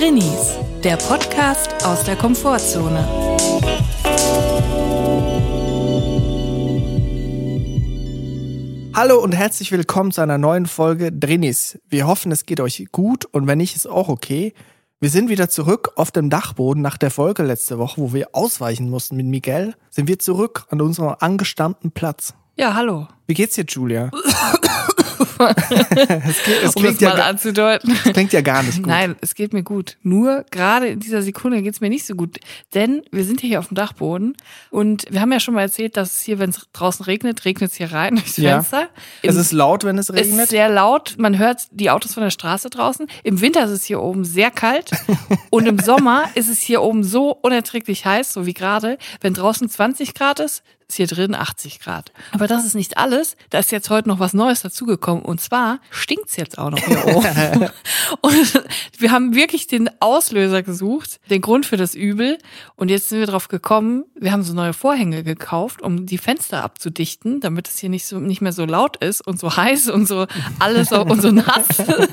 Drinnies, der Podcast aus der Komfortzone. Hallo und herzlich willkommen zu einer neuen Folge Drinnies. Wir hoffen, es geht euch gut und wenn nicht, ist auch okay. Wir sind wieder zurück auf dem Dachboden nach der Folge letzte Woche, wo wir ausweichen mussten mit Miguel. Sind wir zurück an unserem angestammten Platz. Ja, hallo. Wie geht's dir, Julia? es, geht, es um es mal ja, anzudeuten. Es klingt ja gar nicht gut. Nein, es geht mir gut. Nur gerade in dieser Sekunde geht es mir nicht so gut. Denn wir sind hier auf dem Dachboden und wir haben ja schon mal erzählt, dass es hier, wenn es draußen regnet, regnet es hier rein durchs Fenster. Ja. es ist laut, wenn es regnet. Es ist sehr laut. Man hört die Autos von der Straße draußen. Im Winter ist es hier oben sehr kalt. und im Sommer ist es hier oben so unerträglich heiß, so wie gerade. Wenn draußen 20 Grad ist, ist hier drin 80 Grad. Aber das ist nicht alles. Da ist jetzt heute noch was Neues dazugekommen. Und zwar stinkt's jetzt auch noch hier oben. und wir haben wirklich den Auslöser gesucht, den Grund für das Übel. Und jetzt sind wir drauf gekommen, wir haben so neue Vorhänge gekauft, um die Fenster abzudichten, damit es hier nicht so, nicht mehr so laut ist und so heiß und so alles und so nass.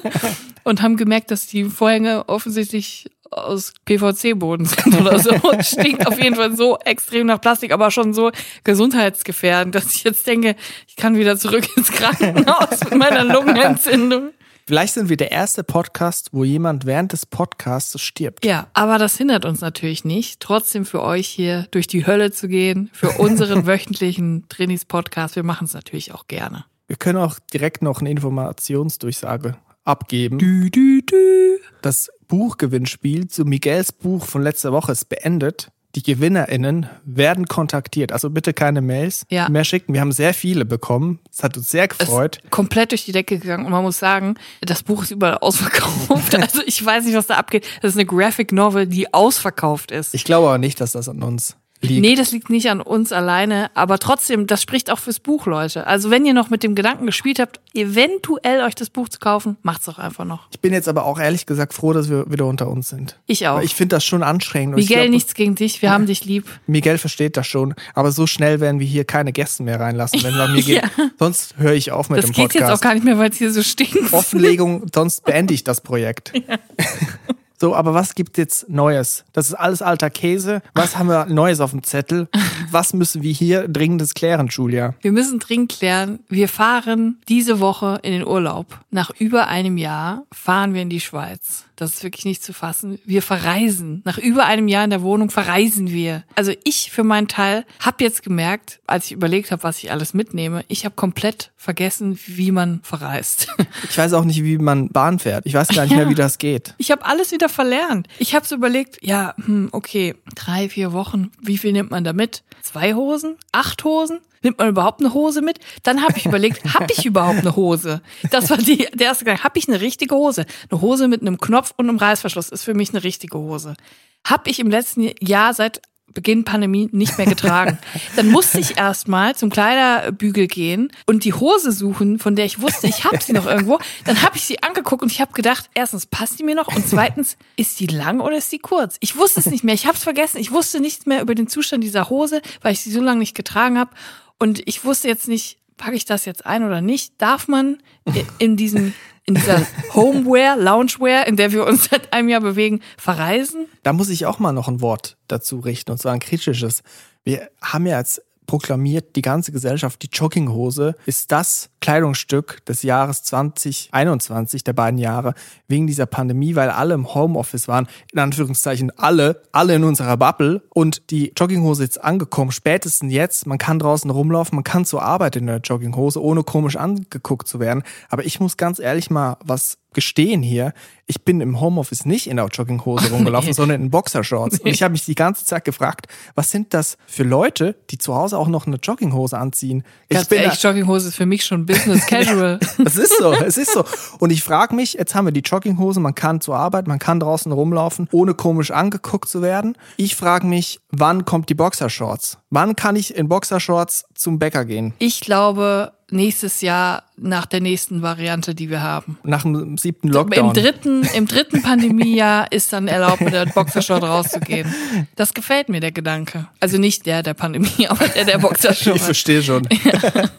und haben gemerkt, dass die Vorhänge offensichtlich aus PVC-Boden sind oder so. Stinkt auf jeden Fall so extrem nach Plastik, aber schon so gesundheitsgefährdend, dass ich jetzt denke, ich kann wieder zurück ins Krankenhaus mit meiner Lungenentzündung. Vielleicht sind wir der erste Podcast, wo jemand während des Podcasts stirbt. Ja, aber das hindert uns natürlich nicht, trotzdem für euch hier durch die Hölle zu gehen, für unseren wöchentlichen Trainingspodcast. Wir machen es natürlich auch gerne. Wir können auch direkt noch eine Informationsdurchsage abgeben. Du, du, du. Das Buchgewinnspiel zu Miguels Buch von letzter Woche ist beendet. Die GewinnerInnen werden kontaktiert. Also bitte keine Mails ja. mehr schicken. Wir haben sehr viele bekommen. Es hat uns sehr gefreut. Ist komplett durch die Decke gegangen. Und man muss sagen, das Buch ist überall ausverkauft. also ich weiß nicht, was da abgeht. Das ist eine Graphic Novel, die ausverkauft ist. Ich glaube aber nicht, dass das an uns liegt. Nee, das liegt nicht an uns alleine, aber trotzdem, das spricht auch fürs Buch, Leute. Also wenn ihr noch mit dem Gedanken gespielt habt, eventuell euch das Buch zu kaufen, macht's doch einfach noch. Ich bin jetzt aber auch ehrlich gesagt froh, dass wir wieder unter uns sind. Ich auch. Weil ich finde das schon anstrengend. Miguel, glaub, nichts gegen dich, wir ja, haben dich lieb. Miguel versteht das schon, aber so schnell werden wir hier keine Gäste mehr reinlassen, wenn bei mir geht. ja. Sonst höre ich auf mit das dem Podcast. Das geht jetzt auch gar nicht mehr, weil es hier so stinkt. Offenlegung, sonst beende ich das Projekt. Ja. So, aber was gibt jetzt Neues? Das ist alles alter Käse. Was haben wir Neues auf dem Zettel? Was müssen wir hier dringendes klären, Julia? Wir müssen dringend klären. Wir fahren diese Woche in den Urlaub. Nach über einem Jahr fahren wir in die Schweiz. Das ist wirklich nicht zu fassen. Wir verreisen. Nach über einem Jahr in der Wohnung verreisen wir. Also ich für meinen Teil habe jetzt gemerkt, als ich überlegt habe, was ich alles mitnehme, ich habe komplett vergessen, wie man verreist. Ich weiß auch nicht, wie man Bahn fährt. Ich weiß gar nicht ja. mehr, wie das geht. Ich habe alles wieder verlernt. Ich habe so überlegt, ja, hm, okay, drei, vier Wochen, wie viel nimmt man da mit? Zwei Hosen? Acht Hosen? Nimmt man überhaupt eine Hose mit? Dann habe ich überlegt, habe ich überhaupt eine Hose? Das war die, der erste Gedanke. Habe ich eine richtige Hose? Eine Hose mit einem Knopf und einem Reißverschluss ist für mich eine richtige Hose. Habe ich im letzten Jahr seit Beginn Pandemie nicht mehr getragen. Dann musste ich erstmal zum Kleiderbügel gehen und die Hose suchen, von der ich wusste, ich habe sie noch irgendwo. Dann habe ich sie angeguckt und ich habe gedacht, erstens passt die mir noch und zweitens, ist die lang oder ist die kurz? Ich wusste es nicht mehr. Ich habe es vergessen. Ich wusste nichts mehr über den Zustand dieser Hose, weil ich sie so lange nicht getragen habe. Und ich wusste jetzt nicht, packe ich das jetzt ein oder nicht? Darf man in diesem in dieser Homeware, Loungewear, in der wir uns seit einem Jahr bewegen, verreisen? Da muss ich auch mal noch ein Wort dazu richten, und zwar ein kritisches. Wir haben ja jetzt proklamiert die ganze Gesellschaft, die Jogginghose ist das Kleidungsstück des Jahres 2021, der beiden Jahre, wegen dieser Pandemie, weil alle im Homeoffice waren, in Anführungszeichen alle, alle in unserer Bubble. Und die Jogginghose ist angekommen, spätestens jetzt, man kann draußen rumlaufen, man kann zur Arbeit in der Jogginghose, ohne komisch angeguckt zu werden, aber ich muss ganz ehrlich mal was gestehen hier, ich bin im Homeoffice nicht in der Jogginghose rumgelaufen, nee. sondern in Boxershorts. Und ich habe mich die ganze Zeit gefragt, was sind das für Leute, die zu Hause auch noch eine Jogginghose anziehen? Ganz ich bin ehrlich, Jogginghose ist für mich schon Business Casual. Es ist so, es ist so. Und ich frage mich, jetzt haben wir die Jogginghose, man kann zur Arbeit, man kann draußen rumlaufen, ohne komisch angeguckt zu werden. Ich frage mich, wann kommt die Boxershorts? Wann kann ich in Boxershorts zum Bäcker gehen? Ich glaube, nächstes Jahr nach der nächsten Variante, die wir haben. Nach dem siebten Lockdown. Im dritten, im dritten Pandemiejahr ist dann erlaubt, mit der Boxershort rauszugehen. Das gefällt mir, der Gedanke. Also nicht der der Pandemie, aber der der Boxershort. Ich verstehe schon. Ja.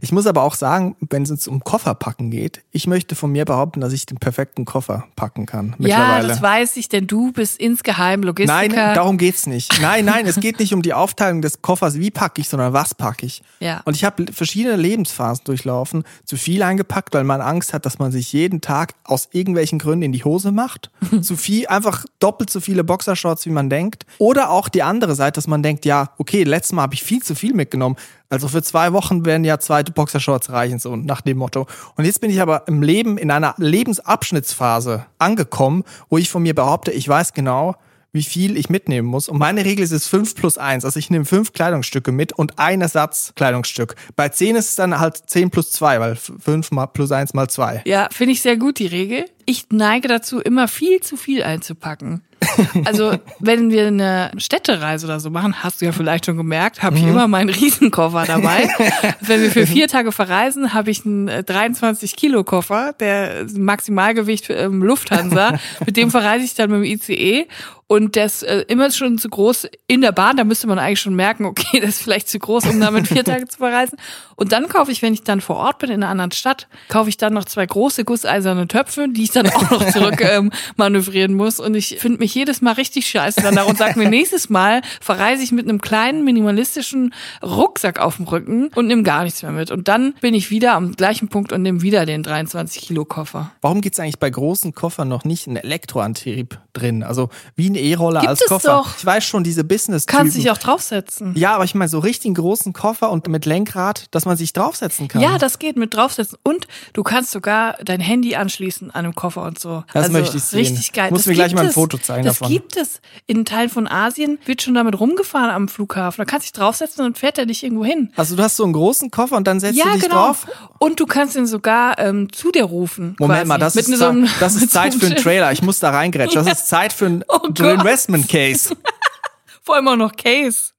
Ich muss aber auch sagen, wenn es um Kofferpacken geht, ich möchte von mir behaupten, dass ich den perfekten Koffer packen kann. Ja, das weiß ich, denn du bist insgeheim Logistiker. Nein, darum geht's nicht. Nein, nein, es geht nicht um die Aufteilung des Koffers, wie packe ich, sondern was packe ich. Ja. Und ich habe verschiedene Lebensphasen durchlaufen, zu viel eingepackt, weil man Angst hat, dass man sich jeden Tag aus irgendwelchen Gründen in die Hose macht. zu viel, einfach doppelt so viele Boxershorts, wie man denkt. Oder auch die andere Seite, dass man denkt, ja, okay, letztes Mal habe ich viel zu viel mitgenommen. Also für zwei Wochen werden ja zweite Boxershorts reichen, so nach dem Motto. Und jetzt bin ich aber im Leben in einer Lebensabschnittsphase angekommen, wo ich von mir behaupte, ich weiß genau, wie viel ich mitnehmen muss. Und meine Regel ist es 5 plus 1. Also ich nehme fünf Kleidungsstücke mit und ein Ersatzkleidungsstück. Bei 10 ist es dann halt 10 plus 2, weil 5 mal plus 1 mal 2. Ja, finde ich sehr gut, die Regel. Ich neige dazu, immer viel zu viel einzupacken. Also, wenn wir eine Städtereise oder so machen, hast du ja vielleicht schon gemerkt, habe ich Mhm. immer meinen Riesenkoffer dabei. wenn wir für vier Tage verreisen, habe ich einen äh, 23 Kilo Koffer, der Maximalgewicht für ähm, Lufthansa. mit dem verreise ich dann mit dem ICE und der ist äh, immer schon zu groß in der Bahn. Da müsste man eigentlich schon merken, okay, das ist vielleicht zu groß, um damit vier Tage zu verreisen. Und dann kaufe ich, wenn ich dann vor Ort bin in einer anderen Stadt, kaufe ich dann noch zwei große gusseiserne Töpfe, die ich dann auch noch zurück ähm, manövrieren muss. Und ich finde mich jedes Mal richtig scheiße danach und sage mir, nächstes Mal verreise ich mit einem kleinen minimalistischen Rucksack auf dem Rücken und nehme gar nichts mehr mit. Und dann bin ich wieder am gleichen Punkt und nehme wieder den 23 Kilo Koffer. Warum gibt's eigentlich bei großen Koffern noch nicht einen Elektroantrieb drin? Also wie ein E-Roller als Koffer. doch. Ich weiß schon, diese business Kannst dich auch draufsetzen. Ja, aber ich meine so richtig großen Koffer und mit Lenkrad, dass man sich draufsetzen kann. Ja, das geht mit draufsetzen. Und du kannst sogar dein Handy anschließen an einem Koffer und so. Das also möchte ich sehen. Richtig geil. Musst das mir gleich mal ein es. Foto zeigen das davon. gibt es. In Teilen von Asien wird schon damit rumgefahren am Flughafen. Da kannst du dich draufsetzen und fährt er dich irgendwo hin. Also du hast so einen großen Koffer und dann setzt Ja, du dich genau. drauf. Und du kannst ihn sogar ähm, zu dir rufen. Moment quasi. mal, das Mit ist, so einem- das ist Zeit für einen. Trailer. Ich muss da reingrätschen. Das ist Zeit für einen Oh. Investment Case. Vor allem auch noch Case.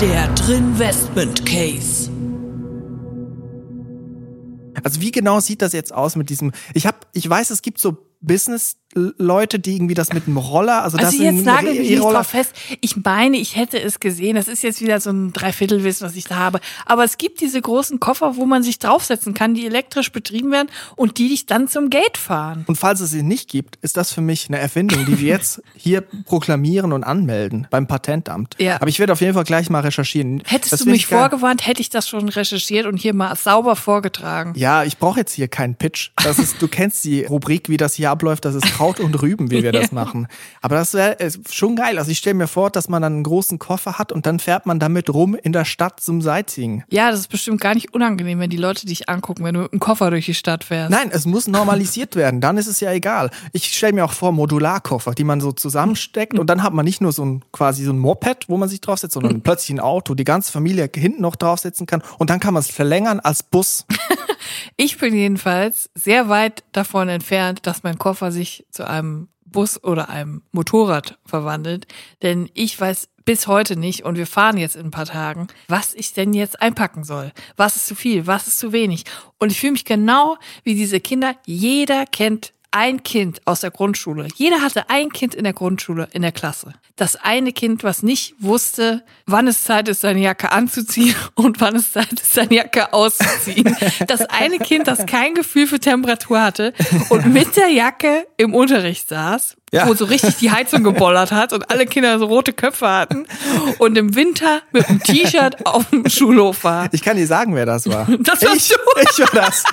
Der Drinvestment Case. Also wie genau sieht das jetzt aus mit diesem? Ich habe, ich weiß, es gibt so Business-Leute, die irgendwie das mit einem Roller, also, das Also sind jetzt nagel mich nicht drauf fest. Ich meine, ich hätte es gesehen. Das ist jetzt wieder so ein Dreiviertelwissen, was ich da habe. Aber es gibt diese großen Koffer, wo man sich draufsetzen kann, die elektrisch betrieben werden und die dich dann zum Gate fahren. Und falls es sie nicht gibt, ist das für mich eine Erfindung, die wir jetzt hier proklamieren und anmelden beim Patentamt. Ja. Aber ich werde auf jeden Fall gleich mal recherchieren. Hättest Das du mich vorgewarnt, hätte ich das schon recherchiert und hier mal sauber vorgetragen. Ja, ich brauche jetzt hier keinen Pitch. Das ist, du kennst die Rubrik, wie das hier abläuft. Das ist Kraut und Rüben, wie wir das machen. Aber das wäre schon geil. Also ich stelle mir vor, dass man dann einen großen Koffer hat und dann fährt man damit rum in der Stadt zum Sightseeing. Ja, das ist bestimmt gar nicht unangenehm, wenn die Leute dich angucken, wenn du mit einem Koffer durch die Stadt fährst. Nein, es muss normalisiert werden. Dann ist es ja egal. Ich stelle mir auch vor Modularkoffer, die man so zusammensteckt und dann hat man nicht nur so ein quasi so ein Moped, wo man sich draufsetzt, sondern plötzlich ein Auto, die ganze Familie hinten noch draufsetzen kann und dann kann man es verlängern als Bus. Ich bin jedenfalls sehr weit davon entfernt, dass mein Koffer sich zu einem Bus oder einem Motorrad verwandelt. Denn ich weiß bis heute nicht, und wir fahren jetzt in ein paar Tagen, was ich denn jetzt einpacken soll. Was ist zu viel, was ist zu wenig. Und ich fühle mich genau wie diese Kinder. Jeder kennt ein Kind aus der Grundschule. Jeder hatte ein Kind in der Grundschule, in der Klasse. Das eine Kind, was nicht wusste, wann es Zeit ist, seine Jacke anzuziehen und wann es Zeit ist, seine Jacke auszuziehen. Das eine Kind, das kein Gefühl für Temperatur hatte und mit der Jacke im Unterricht saß, Ja. wo so richtig die Heizung gebollert hat und alle Kinder so rote Köpfe hatten und im Winter mit einem T-Shirt auf dem Schulhof war. Ich kann dir sagen, wer das war. Das warst ich, du. ich war das.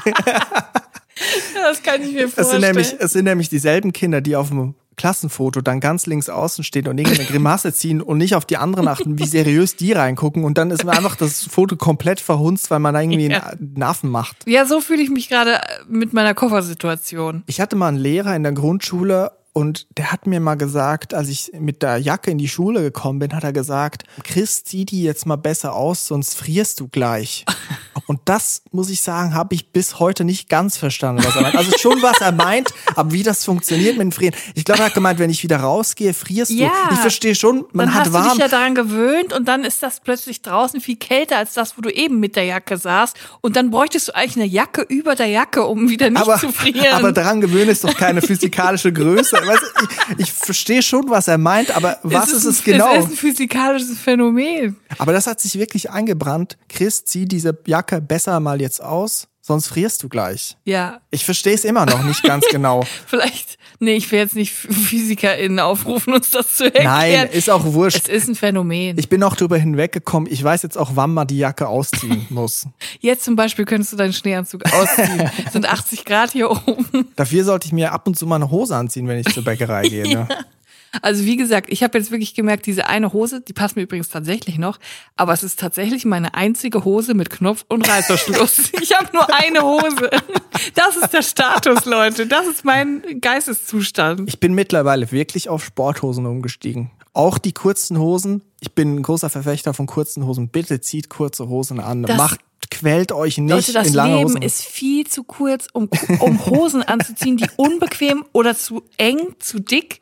Das kann ich mir Es vorstellen. sind, nämlich, es sind nämlich dieselben Kinder, die auf dem Klassenfoto dann ganz links außen stehen und irgendeine Grimasse ziehen und nicht auf die anderen achten, wie seriös die reingucken. Und dann ist mir einfach das Foto komplett verhunzt, weil man da irgendwie Ja. einen Affen macht. Ja, so fühle ich mich gerade mit meiner Koffersituation. Ich hatte mal einen Lehrer in der Grundschule und der hat mir mal gesagt, als ich mit der Jacke in die Schule gekommen bin, hat er gesagt, Chris, zieh die jetzt mal besser aus, sonst frierst du gleich. Und das, muss ich sagen, habe ich bis heute nicht ganz verstanden, was er meint. Also schon, was er meint, aber wie das funktioniert mit dem Frieren. Ich glaube, er hat gemeint, wenn ich wieder rausgehe, frierst Ja. du. Ich verstehe schon, man dann hat hast warm. du dich ja daran gewöhnt und dann ist das plötzlich draußen viel kälter als das, wo du eben mit der Jacke saßt. Und dann bräuchtest du eigentlich eine Jacke über der Jacke, um wieder nicht aber, zu frieren. aber daran gewöhnen ist doch keine physikalische Größe. Ich, ich verstehe schon, was er meint, aber was ist es ein, genau? Es ist ein physikalisches Phänomen. Aber das hat sich wirklich eingebrannt. Chris, zieh diese Jacke besser mal jetzt aus, sonst frierst du gleich. Ja, Ich verstehe es immer noch nicht ganz genau. vielleicht, nee, ich will jetzt nicht PhysikerInnen aufrufen, uns das zu erklären. Nein, ist auch wurscht. es ist ein Phänomen. Ich bin auch drüber hinweggekommen. Ich weiß jetzt auch, wann man die Jacke ausziehen muss. Jetzt zum Beispiel könntest du deinen Schneeanzug ausziehen. Es sind 80 Grad hier oben. Dafür sollte ich mir ab und zu mal eine Hose anziehen, wenn ich zur Bäckerei gehe. Ne? Also wie gesagt, ich habe jetzt wirklich gemerkt, diese eine Hose, die passt mir übrigens tatsächlich noch, aber es ist tatsächlich meine einzige Hose mit Knopf und Reißverschluss. ich habe nur eine Hose. Das ist der Status, Leute. Das ist mein Geisteszustand. Ich bin mittlerweile wirklich auf Sporthosen umgestiegen. Auch die kurzen Hosen. Ich bin ein großer Verfechter von kurzen Hosen. Bitte zieht kurze Hosen an. Das- Macht, quält euch nicht Leute, das in lange Leben Hosen. ist viel zu kurz, um, um Hosen anzuziehen, die unbequem oder zu eng, zu dick.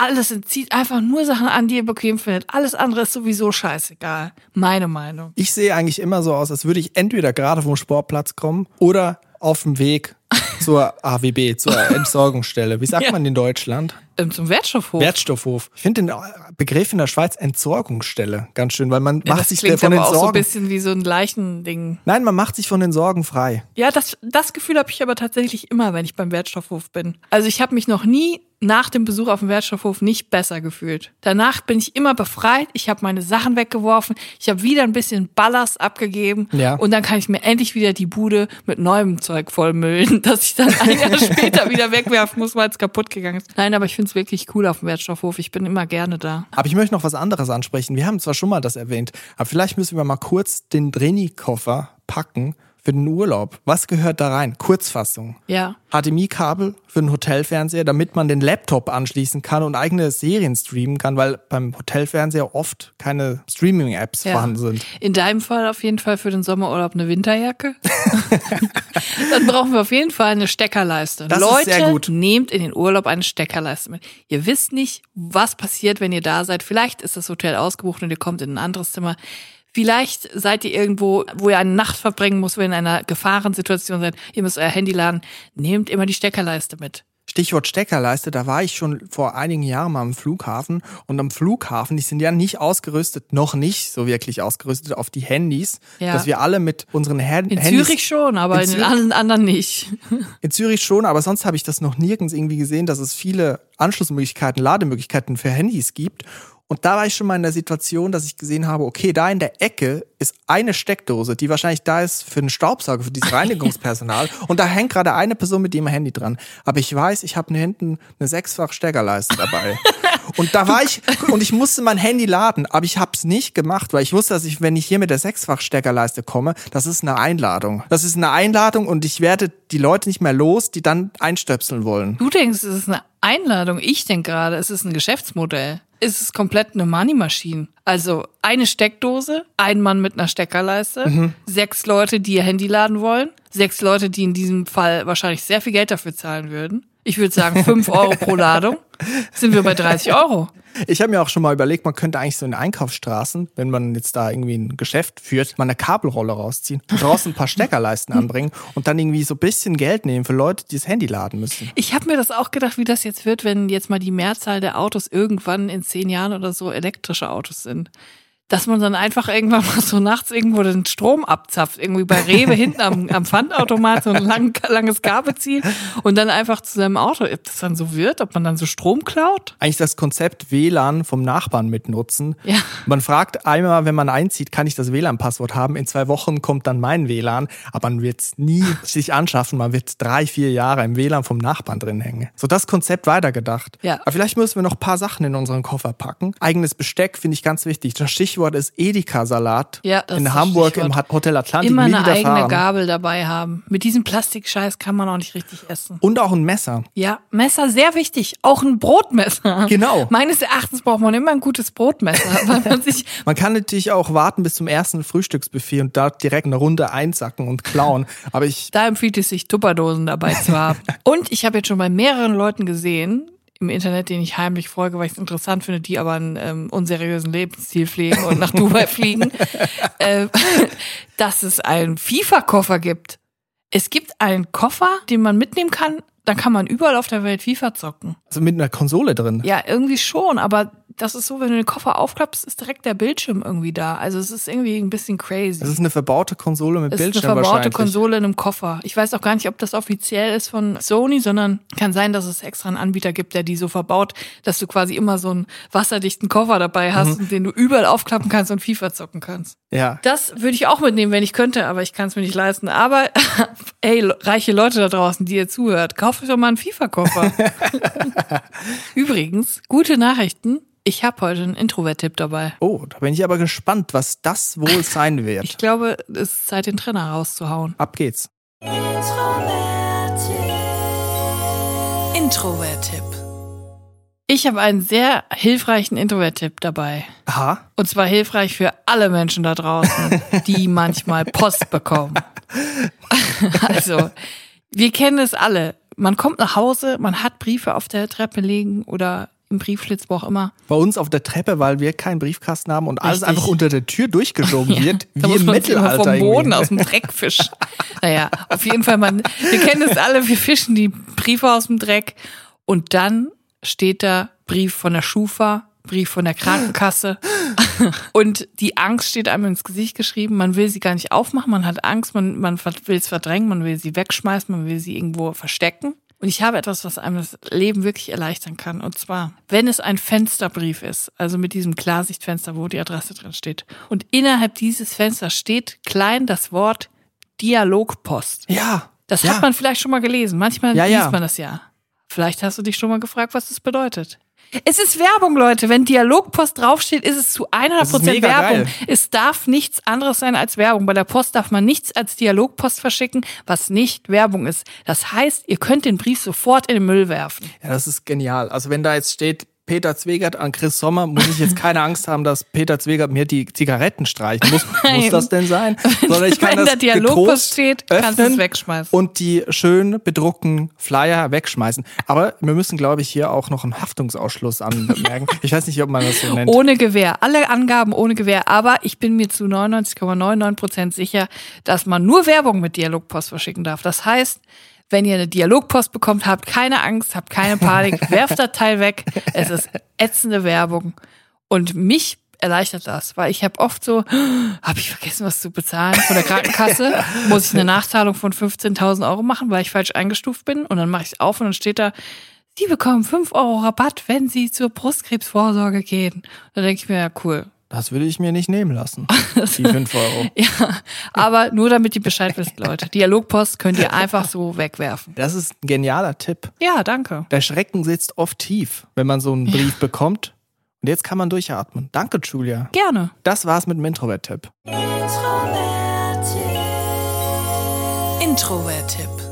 Alles zieht einfach nur Sachen an, die ihr bequem findet. Alles andere ist sowieso scheißegal. Meine Meinung. Ich sehe eigentlich immer so aus, als würde ich entweder gerade vom Sportplatz kommen oder auf dem Weg zur AWB, zur Entsorgungsstelle. Wie sagt Ja. man in Deutschland? Ähm, zum Wertstoffhof. Wertstoffhof. Ich finde den Begriff in der Schweiz Entsorgungsstelle ganz schön, weil man ja, macht das sich von den aber auch so ein Sorgen. bisschen wie so ein Leichending. Nein, man macht sich von den Sorgen frei. Ja, das, das Gefühl habe ich aber tatsächlich immer, wenn ich beim Wertstoffhof bin. Also ich habe mich noch nie nach dem Besuch auf dem Wertstoffhof nicht besser gefühlt. Danach bin ich immer befreit, ich habe meine Sachen weggeworfen, ich habe wieder ein bisschen Ballast abgegeben Ja. und dann kann ich mir endlich wieder die Bude mit neuem Zeug vollmüllen, das ich dann ein Jahr später wieder wegwerfen muss, weil es kaputt gegangen ist. Nein, aber ich finde es wirklich cool auf dem Wertstoffhof. Ich bin immer gerne da. Aber ich möchte noch was anderes ansprechen. Wir haben zwar schon mal das erwähnt, aber vielleicht müssen wir mal kurz den Dreni-Koffer packen für den Urlaub. Was gehört da rein? Kurzfassung. Ja. HDMI-Kabel für den Hotelfernseher, damit man den Laptop anschließen kann und eigene Serien streamen kann, weil beim Hotelfernseher oft keine Streaming-Apps Ja. vorhanden sind. In deinem Fall auf jeden Fall für den Sommerurlaub eine Winterjacke. Dann brauchen wir auf jeden Fall eine Steckerleiste. Das ist Leute, sehr gut. nehmt in den Urlaub eine Steckerleiste mit. Ihr wisst nicht, was passiert, wenn ihr da seid. Vielleicht ist das Hotel ausgebucht und ihr kommt in ein anderes Zimmer. Vielleicht seid ihr irgendwo, wo ihr eine Nacht verbringen muss, wo ihr in einer Gefahrensituation seid. Ihr müsst euer Handy laden. Nehmt immer die Steckerleiste mit. Stichwort Steckerleiste, da war ich schon vor einigen Jahren mal am Flughafen und am Flughafen, die sind ja nicht ausgerüstet, noch nicht so wirklich ausgerüstet auf die Handys, Ja. dass wir alle mit unseren Hand In Handys Zürich schon, aber In in, allen anderen nicht. In Zürich schon, aber sonst habe ich das noch nirgends irgendwie gesehen, dass es viele Anschlussmöglichkeiten, Lademöglichkeiten für Handys gibt. Und da war ich schon mal in der Situation, dass ich gesehen habe, okay, da in der Ecke ist eine Steckdose, die wahrscheinlich da ist für den Staubsauger, für dieses Reinigungspersonal. und da hängt gerade eine Person mit ihrem Handy dran. Aber ich weiß, ich habe hinten eine sechsfach Steckerleiste dabei. Und da war ich, und ich musste mein Handy laden, aber ich habe es nicht gemacht, weil ich wusste, dass ich, wenn ich hier mit der sechsfach Steckerleiste komme, das ist eine Einladung. Das ist eine Einladung und ich werde die Leute nicht mehr los, die dann einstöpseln wollen. Du denkst, es ist eine Einladung. Ich denke gerade, es ist ein Geschäftsmodell. Es ist komplett eine Money-Maschine. Also eine Steckdose, ein Mann mit einer Steckerleiste, sechs Leute, die ihr Handy laden wollen, sechs Leute, die in diesem Fall wahrscheinlich sehr viel Geld dafür zahlen würden. Ich würde sagen, fünf Euro pro Ladung. Sind wir bei 30 Euro. Ich habe mir auch schon mal überlegt, man könnte eigentlich so in Einkaufsstraßen, wenn man jetzt da irgendwie ein Geschäft führt, mal eine Kabelrolle rausziehen, draußen ein paar Steckerleisten anbringen und dann irgendwie so ein bisschen Geld nehmen für Leute, die das Handy laden müssen. Ich habe mir das auch gedacht, wie das jetzt wird, wenn jetzt mal die Mehrzahl der Autos irgendwann in zehn Jahren oder so elektrische Autos sind. Dass man dann einfach irgendwann mal so nachts irgendwo den Strom abzapft, irgendwie bei Rewe hinten am, am Pfandautomat so ein lang, langes Kabel zieht und dann einfach zu seinem Auto, ob das dann so wird, ob man dann so Strom klaut. Eigentlich das Konzept WLAN vom Nachbarn mitnutzen. Ja. Man fragt einmal, wenn man einzieht, kann ich das WLAN-Passwort haben? In zwei Wochen kommt dann mein WLAN, aber man wird es nie sich anschaffen. Man wird drei, vier Jahre im WLAN vom Nachbarn drin hängen. So das Konzept weitergedacht. Ja. Aber vielleicht müssen wir noch ein paar Sachen in unseren Koffer packen. Eigenes Besteck finde ich ganz wichtig. Das Stichwort Stichwort ist Edeka-Salat. Ja, das In Hamburg im. Hotel Atlantik. Immer eine eigene fahren. Gabel dabei haben. Mit diesem Plastikscheiß kann man auch nicht richtig essen. Und auch ein Messer. Ja, Messer sehr wichtig. Auch ein Brotmesser. Genau. Meines Erachtens braucht man immer ein gutes Brotmesser, weil man sich Man kann natürlich auch warten bis zum ersten Frühstücksbuffet und da direkt eine Runde einsacken und klauen. Aber ich, Da empfiehlt es sich, Tupperdosen dabei zu haben. Und ich habe jetzt schon bei mehreren Leuten gesehen, im Internet, denen ich heimlich folge, weil ich es interessant finde, die aber einen ähm, unseriösen Lebensstil pflegen und nach Dubai fliegen, äh, dass es einen FIFA-Koffer gibt. Es gibt einen Koffer, den man mitnehmen kann, dann kann man überall auf der Welt FIFA zocken. also mit einer Konsole drin. Ja, irgendwie schon, aber das ist so, wenn du den Koffer aufklappst, ist direkt der Bildschirm irgendwie da. Also es ist irgendwie ein bisschen crazy. Das ist eine verbaute Konsole mit Es ist eine Bildschirm verbaute. Konsole in einem Koffer. Ich weiß auch gar nicht, ob das offiziell ist von Sony, sondern kann sein, dass es extra einen Anbieter gibt, der die so verbaut, dass du quasi immer so einen wasserdichten Koffer dabei hast, Mhm. den du überall aufklappen kannst und FIFA zocken kannst. Ja. Das würde ich auch mitnehmen, wenn ich könnte, aber ich kann es mir nicht leisten. Aber ey, reiche Leute da draußen, die ihr zuhört, kauft euch doch mal einen FIFA-Koffer. Übrigens, gute Nachrichten. Ich habe heute einen Introvert-Tipp dabei. Oh, da bin ich aber gespannt, was das wohl sein wird. Ich glaube, es ist Zeit, den Trainer rauszuhauen. Ab geht's. Introvert-Tipp. Ich habe einen sehr hilfreichen Introvert-Tipp dabei. Aha. Und zwar hilfreich für alle Menschen da draußen, die manchmal Post bekommen. Also, wir kennen es alle. Man kommt nach Hause, man hat Briefe auf der Treppe liegen oder im Briefschlitz, wo auch immer. Bei uns auf der Treppe, weil wir keinen Briefkasten haben und alles Richtig. einfach unter der Tür durchgeschoben wird, da wie muss im Mittelalter. vom Boden irgendwie. aus dem Dreck fischen. naja, auf jeden Fall, man, wir kennen es alle, wir fischen die Briefe aus dem Dreck und dann steht da Brief von der Schufa, Brief von der Krankenkasse und die Angst steht einem ins Gesicht geschrieben, man will sie gar nicht aufmachen, man hat Angst, man, man will es verdrängen, man will sie wegschmeißen, man will sie irgendwo verstecken. Und ich habe etwas, was einem das Leben wirklich erleichtern kann. Und zwar, wenn es ein Fensterbrief ist, also mit diesem Klarsichtfenster, wo die Adresse drin steht. Und innerhalb dieses Fensters steht klein das Wort Dialogpost. Ja. Das ja. hat man vielleicht schon mal gelesen. Manchmal Ja, liest ja. man das ja. Vielleicht hast du dich schon mal gefragt, was das bedeutet. Es ist Werbung, Leute. Wenn Dialogpost draufsteht, ist es zu 100% Das ist mega Werbung. geil. Es darf nichts anderes sein als Werbung. Bei der Post darf man nichts als Dialogpost verschicken, was nicht Werbung ist. Das heißt, ihr könnt den Brief sofort in den Müll werfen. Ja, das ist genial. Also wenn da jetzt steht, Peter Zwegert an Chris Sommer, muss ich jetzt keine Angst haben, dass Peter Zwegert mir die Zigaretten streichen muss. Nein. Muss das denn sein? Sondern ich kann Wenn das da Dialogpost getrost steht, kannst du es wegschmeißen. Und die schön bedruckten Flyer wegschmeißen. Aber wir müssen, glaube ich, hier auch noch einen Haftungsausschluss anmerken. Ich weiß nicht, ob man das so nennt. Ohne Gewähr. Alle Angaben ohne Gewähr. Aber ich bin mir zu 99,99 Prozent sicher, dass man nur Werbung mit Dialogpost verschicken darf. Das heißt, wenn ihr eine Dialogpost bekommt, habt keine Angst, habt keine Panik, werft das Teil weg. Es ist ätzende Werbung. Und mich erleichtert das, weil ich habe oft so, habe ich vergessen, was zu bezahlen von der Krankenkasse, muss ich eine Nachzahlung von 15.000 Euro machen, weil ich falsch eingestuft bin und dann mache ich es auf und dann steht da, Sie bekommen 5 Euro Rabatt, wenn Sie zur Brustkrebsvorsorge gehen. Da denke ich mir, ja cool. Das würde ich mir nicht nehmen lassen. Die 5 Euro. Ja, aber nur damit ihr Bescheid wisst, Leute. Dialogpost könnt ihr einfach so wegwerfen. Das ist ein genialer Tipp. Ja, danke. Der Schrecken sitzt oft tief, wenn man so einen Brief bekommt. Und jetzt kann man durchatmen. Danke, Julia. Gerne. Das war's mit dem Introvert-Tipp. Introvert-Tipp.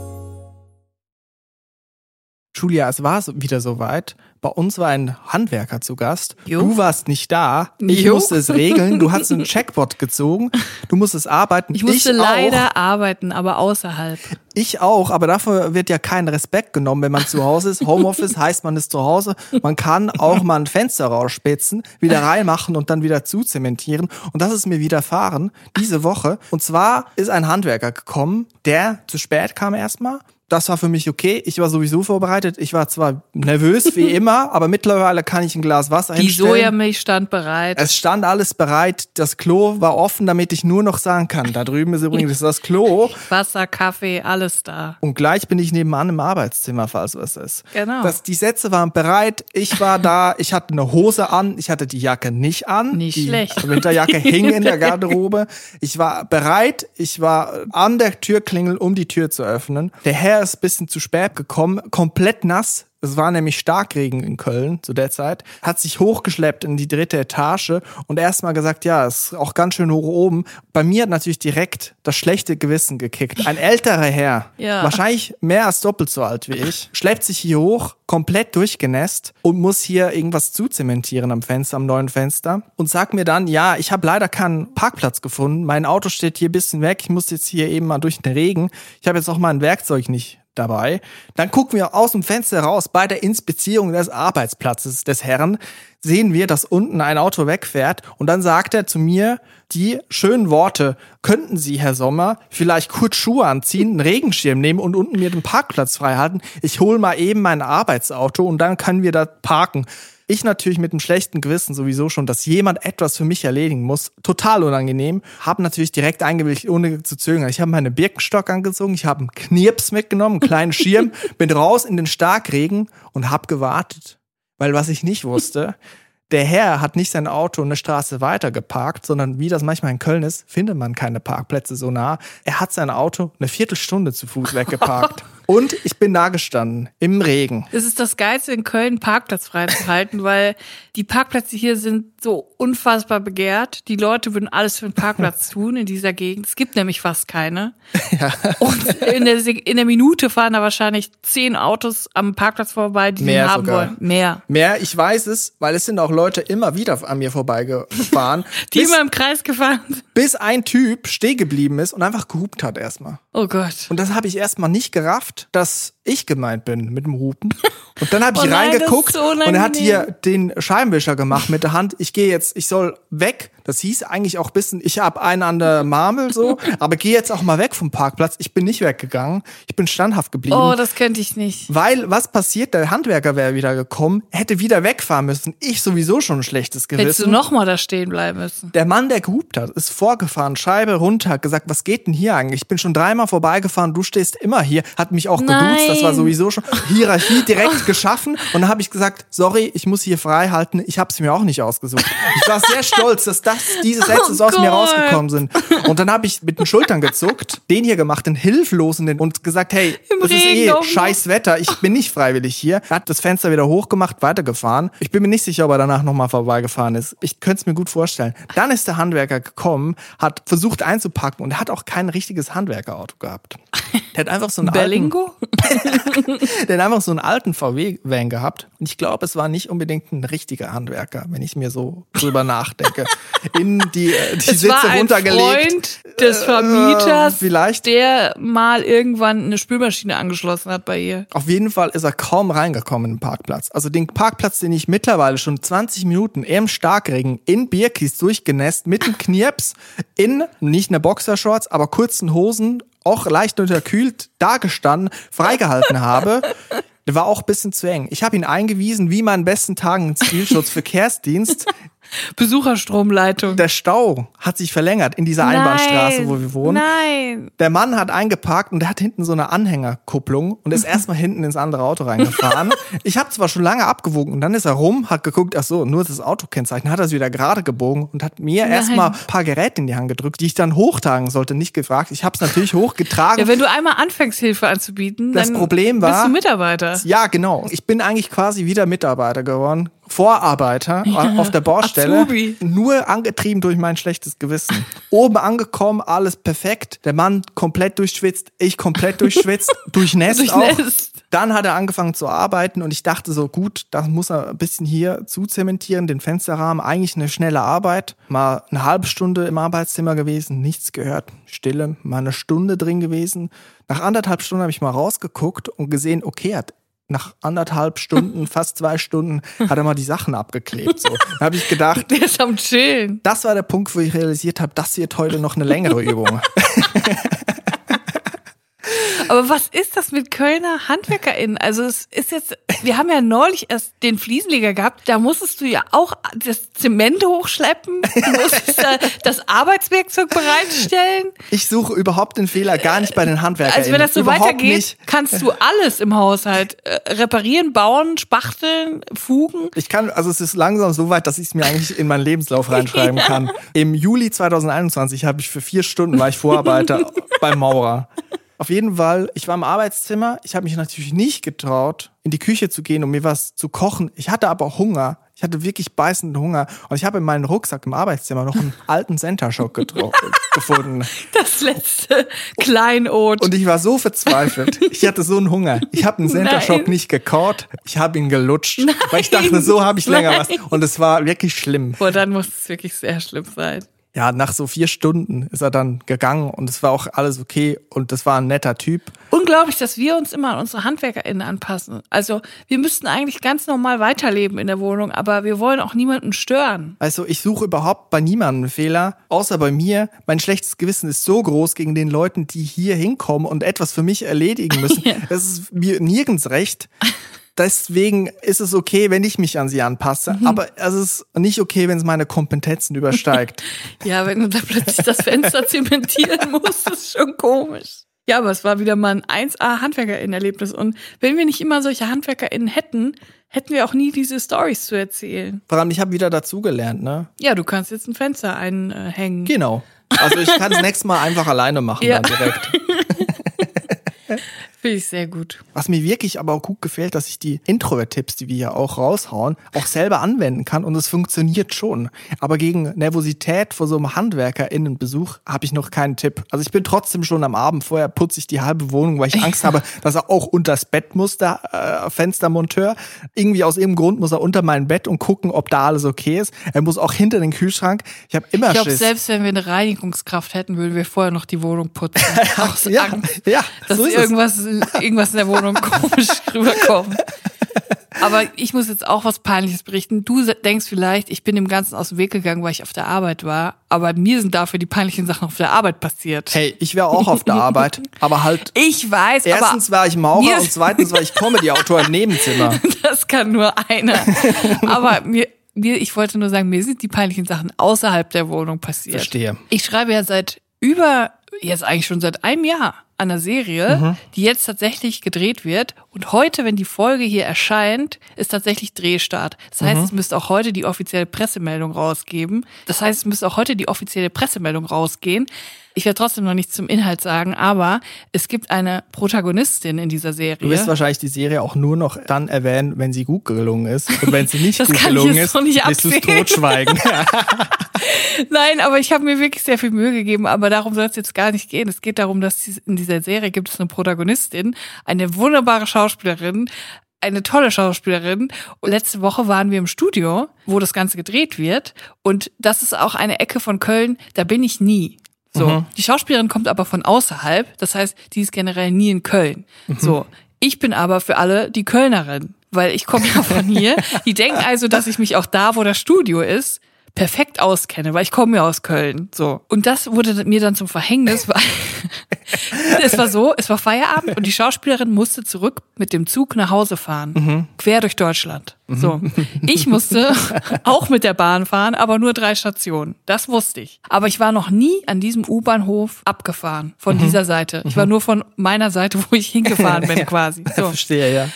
Julia, es war so- wieder soweit. Bei uns war ein Handwerker zu Gast. Jo. Du warst nicht da. Ich Jo. musste es regeln. Du hast einen Checkbot gezogen. Du musstest arbeiten. Ich musste auch. leider arbeiten, aber außerhalb. Ich auch, aber dafür wird ja kein Respekt genommen, wenn man zu Hause ist. Homeoffice heißt, man ist zu Hause. Man kann auch mal ein Fenster rausspitzen, wieder reinmachen und dann wieder zuzementieren. Und das ist mir widerfahren diese Woche. Und zwar ist ein Handwerker gekommen, der zu spät kam erstmal. Das war für mich okay. Ich war sowieso vorbereitet. Ich war zwar nervös wie immer, aber mittlerweile kann ich ein Glas Wasser Die hinstellen. Sojamilch stand bereit. Es stand alles bereit. Das Klo war offen, damit ich nur noch sagen kann. Da drüben ist übrigens das Klo. Wasser, Kaffee, alles da. Und gleich bin ich nebenan im Arbeitszimmer, falls was ist. Genau. Das, die Sätze waren bereit, ich war da, ich hatte eine Hose an, ich hatte die Jacke nicht an. Nicht die schlecht. Winterjacke hing in der Garderobe. Ich war bereit, ich war an der Türklingel, um die Tür zu öffnen. Der Herr ist ein bisschen zu spät gekommen, komplett nass. Es war nämlich Starkregen in Köln zu der Zeit. Hat sich hochgeschleppt in die dritte Etage und erstmal gesagt, ja, ist auch ganz schön hoch oben. Bei mir hat natürlich direkt das schlechte Gewissen gekickt. Ein älterer Herr, Ja. wahrscheinlich mehr als doppelt so alt wie ich, schleppt sich hier hoch, komplett durchgenässt und muss hier irgendwas zuzementieren am Fenster, am neuen Fenster und sagt mir dann, ja, ich habe leider keinen Parkplatz gefunden. Mein Auto steht hier ein bisschen weg. Ich muss jetzt hier eben mal durch den Regen. Ich habe jetzt auch mein Werkzeug nicht dabei. Dann gucken wir aus dem Fenster raus. Bei der Inspizierung des Arbeitsplatzes des Herrn sehen wir, dass unten ein Auto wegfährt und dann sagt er zu mir die schönen Worte, könnten Sie, Herr Sommer, vielleicht kurz Schuhe anziehen, einen Regenschirm nehmen und unten mir den Parkplatz frei halten? Ich hole mal eben mein Arbeitsauto und dann können wir da parken. Ich natürlich mit einem schlechten Gewissen sowieso schon, dass jemand etwas für mich erledigen muss. Total unangenehm. Habe natürlich direkt eingewilligt, ohne zu zögern. Ich habe meine Birkenstock angezogen, ich habe einen Knirps mitgenommen, einen kleinen Schirm, bin raus in den Starkregen und habe gewartet. Weil was ich nicht wusste, der Herr hat nicht sein Auto eine Straße weiter geparkt, sondern wie das manchmal in Köln ist, findet man keine Parkplätze so nah. Er hat sein Auto eine Viertelstunde zu Fuß weggeparkt. Und ich bin da gestanden, im Regen. Es ist das Geilste, in Köln Parkplatz freizuhalten, weil die Parkplätze hier sind so unfassbar begehrt. Die Leute würden alles für einen Parkplatz tun in dieser Gegend. Es gibt nämlich fast keine. Und in der, in der Minute fahren da wahrscheinlich zehn Autos am Parkplatz vorbei, die Mehr den haben sogar. wollen. Mehr. Mehr, ich weiß es, weil es sind auch Leute immer wieder an mir vorbeigefahren, Die bis, immer im Kreis gefahren sind. bis ein Typ stehen geblieben ist und einfach gehupt hat erstmal. Oh Gott. Und das habe ich erstmal nicht gerafft, dass ich gemeint bin mit dem Hupen. Und dann habe ich Oh nein, reingeguckt so und er hat hier den Scheibenwischer gemacht mit der Hand. Ich gehe jetzt, ich soll weg. Das hieß eigentlich auch ein bisschen, ich habe einen an der Marmel so, aber geh jetzt auch mal weg vom Parkplatz. Ich bin nicht weggegangen. Ich bin standhaft geblieben. Oh, das könnte ich nicht. Weil, was passiert? Der Handwerker wäre wieder gekommen, hätte wieder wegfahren müssen. Ich sowieso schon ein schlechtes Gewissen. Hättest du noch mal da stehen bleiben müssen. Der Mann, der gehupt hat, ist vorgefahren, Scheibe runter, hat gesagt, was geht denn hier eigentlich? Ich bin schon dreimal vorbeigefahren, du stehst immer hier, hat mich auch geduzt, das war Nein. sowieso schon Hierarchie direkt geschaffen. Und dann habe ich gesagt, sorry, ich muss hier frei halten, ich habe es mir auch nicht ausgesucht. Ich war sehr stolz, dass das, diese Sätze so aus mir Gott. rausgekommen sind. Und dann habe ich mit den Schultern gezuckt, den hier gemacht, den Hilflosen, und gesagt, hey, Im ist Regen eh auch noch. scheiß Wetter, ich bin nicht freiwillig hier. Er hat das Fenster wieder hochgemacht, weitergefahren. Ich bin mir nicht sicher, ob er danach nochmal vorbeigefahren ist. Ich könnte es mir gut vorstellen. Dann ist der Handwerker gekommen, hat versucht einzupacken und er hat auch kein richtiges Handwerkerauto gehabt. Der hat einfach so einen alten, Berlingo? der hat einfach so einen alten VW-Van gehabt. Und ich glaube, es war nicht unbedingt ein richtiger Handwerker, wenn ich mir so drüber nachdenke. In die, äh, die Es Sitze war ein runtergelegt. Freund des Vermieters, Äh, vielleicht. der mal irgendwann eine Spülmaschine angeschlossen hat bei ihr. Auf jeden Fall ist er kaum reingekommen in den Parkplatz. Also den Parkplatz, den ich mittlerweile schon 20 Minuten im Starkregen in Birkis durchgenässt, mit dem Knirps, in nicht eine Boxershorts, aber kurzen Hosen, auch leicht unterkühlt, da gestanden, freigehalten habe. Der war auch ein bisschen zu eng. Ich habe ihn eingewiesen, wie meinen besten Tagen im Zivilschutzverkehrsdienst. Besucherstromleitung. Der Stau hat sich verlängert in dieser Einbahnstraße, Nein, wo wir wohnen. Nein. Der Mann hat eingeparkt und der hat hinten so eine Anhängerkupplung und ist erstmal hinten ins andere Auto reingefahren. Ich habe zwar schon lange abgewogen und dann ist er rum, hat geguckt, ach so, nur das Autokennzeichen, hat er es wieder gerade gebogen und hat mir erstmal ein paar Geräte in die Hand gedrückt, die ich dann hochtragen sollte, nicht gefragt. Ich habe es natürlich hochgetragen. Ja, wenn du einmal anfängst, Hilfe anzubieten, Das dann Problem war- bist du Mitarbeiter. Ja, genau. Ich bin eigentlich quasi wieder Mitarbeiter geworden. Vorarbeiter auf der Baustelle. Azubi. Nur angetrieben durch mein schlechtes Gewissen. Oben angekommen, alles perfekt. Der Mann komplett durchschwitzt, ich komplett durchschwitzt, durchnässt auch. Durchnässt. Dann hat er angefangen zu arbeiten und ich dachte so, gut, das muss er ein bisschen hier zuzementieren, den Fensterrahmen. Eigentlich eine schnelle Arbeit. Mal eine halbe Stunde im Arbeitszimmer gewesen, nichts gehört. Stille, mal eine Stunde drin gewesen. Nach anderthalb Stunden habe ich mal rausgeguckt und gesehen, okay, er hat nach anderthalb Stunden, fast zwei Stunden, hat er mal die Sachen abgeklebt. So. Da habe ich gedacht, Der ist am Chillen. das war der Punkt, wo ich realisiert habe, das wird heute noch eine längere Übung. Aber was ist das mit Kölner HandwerkerInnen? Also es ist jetzt, wir haben ja neulich erst den Fliesenleger gehabt, da musstest du ja auch das Zement hochschleppen, du musstest da das Arbeitswerkzeug bereitstellen. Ich suche überhaupt den Fehler gar nicht bei den Handwerkern. Also wenn das so überhaupt weitergeht, Nicht. kannst du alles im Haushalt äh, reparieren, bauen, spachteln, fugen. Ich kann, also es ist langsam so weit, dass ich es mir eigentlich in meinen Lebenslauf reinschreiben kann. Im Juli 2021 habe ich für vier Stunden war ich Vorarbeiter beim Maurer. Auf jeden Fall, ich war im Arbeitszimmer. Ich habe mich natürlich nicht getraut, in die Küche zu gehen, um mir was zu kochen. Ich hatte aber Hunger. Ich hatte wirklich beißenden Hunger. Und ich habe in meinem Rucksack im Arbeitszimmer noch einen alten Center Shock gefunden. Das letzte Kleinod. Und ich war so verzweifelt. Ich hatte so einen Hunger. Ich habe einen Center Shock nicht gekaut. Ich habe ihn gelutscht. Nein. Weil ich dachte, so habe ich länger Nein. was. Und es war wirklich schlimm. Boah, dann muss es wirklich sehr schlimm sein ja, nach so vier Stunden ist er dann gegangen und es war auch alles okay und das war ein netter Typ. Unglaublich, dass wir uns immer an unsere HandwerkerInnen anpassen. Also wir müssten eigentlich ganz normal weiterleben in der Wohnung, aber wir wollen auch niemanden stören. Also ich suche überhaupt bei niemandem Fehler, außer bei mir. Mein schlechtes Gewissen ist so groß gegen den Leuten, die hier hinkommen und etwas für mich erledigen müssen. ja. Das ist mir nirgends recht. Deswegen ist es okay, wenn ich mich an sie anpasse. Mhm. Aber es ist nicht okay, wenn es meine Kompetenzen übersteigt. ja, wenn du da plötzlich das Fenster zementieren musst, ist schon komisch. Ja, aber es war wieder mal ein 1A HandwerkerInnen-Erlebnis. Und wenn wir nicht immer solche HandwerkerInnen hätten, hätten wir auch nie diese Stories zu erzählen. Vor allem, ich habe wieder dazugelernt, ne? Ja, du kannst jetzt ein Fenster einhängen. Genau. Also ich kann das nächste Mal einfach alleine machen ja. dann direkt. Finde ich sehr gut. Was mir wirklich aber auch gut gefällt, dass ich die Introvert-Tipps, die wir hier auch raushauen, auch selber anwenden kann und es funktioniert schon. Aber gegen Nervosität vor so einem HandwerkerInnenbesuch habe ich noch keinen Tipp. Also ich bin trotzdem schon am Abend vorher putze ich die halbe Wohnung, weil ich Angst habe, dass er auch unters Bett muss, der äh, Fenstermonteur. Irgendwie aus irgendeinem Grund muss er unter mein Bett und gucken, ob da alles okay ist. Er muss auch hinter den Kühlschrank. Ich habe immer Ich glaube, selbst wenn wir eine Reinigungskraft hätten, würden wir vorher noch die Wohnung putzen. Aus ja, Angst, ja, dass so irgendwas irgendwas in der Wohnung komisch rüberkommt. Aber ich muss jetzt auch was Peinliches berichten. Du denkst vielleicht, ich bin dem Ganzen aus dem Weg gegangen, weil ich auf der Arbeit war. Aber mir sind dafür die peinlichen Sachen auf der Arbeit passiert. Hey, ich wäre auch auf der Arbeit, aber halt. Ich weiß, Erstens war ich Maurer und zweitens war ich Comedy-Autor im Nebenzimmer. Das kann nur einer. Aber mir, mir, ich wollte nur sagen, mir sind die peinlichen Sachen außerhalb der Wohnung passiert. Verstehe. Ich schreibe ja seit über, jetzt eigentlich schon seit einem Jahr einer Serie, mhm. die jetzt tatsächlich gedreht wird. Und heute, wenn die Folge hier erscheint, ist tatsächlich Drehstart. Das heißt, mhm. es müsste auch heute die offizielle Pressemeldung rausgeben. Das heißt, es müsste auch heute die offizielle Pressemeldung rausgehen. Ich werde trotzdem noch nichts zum Inhalt sagen, aber es gibt eine Protagonistin in dieser Serie. Du wirst wahrscheinlich die Serie auch nur noch dann erwähnen, wenn sie gut gelungen ist. Und wenn sie nicht gut gelungen ist, wirst du es totschweigen. Nein, aber ich habe mir wirklich sehr viel Mühe gegeben, aber darum soll es jetzt gar nicht gehen. Es geht darum, dass in dieser Serie gibt es eine Protagonistin, eine wunderbare Schauspielerin, eine tolle Schauspielerin. Letzte Woche waren wir im Studio, wo das Ganze gedreht wird. Und das ist auch eine Ecke von Köln, da bin ich nie. So. Mhm. Die Schauspielerin kommt aber von außerhalb. Das heißt, die ist generell nie in Köln. Mhm. So. Ich bin aber für alle die Kölnerin, weil ich komme ja von hier. Die denken also, dass ich mich auch da, wo das Studio ist, perfekt auskenne, weil ich komme ja aus Köln. So. Und das wurde mir dann zum Verhängnis, weil es war so, es war Feierabend und die Schauspielerin musste zurück mit dem Zug nach Hause fahren. Mhm. Quer durch Deutschland. Mhm. So. Ich musste auch mit der Bahn fahren, aber nur drei Stationen. Das wusste ich. Aber ich war noch nie an diesem U-Bahnhof abgefahren von mhm. dieser Seite. Ich war mhm. nur von meiner Seite, wo ich hingefahren bin, quasi. So. Verstehe, ja.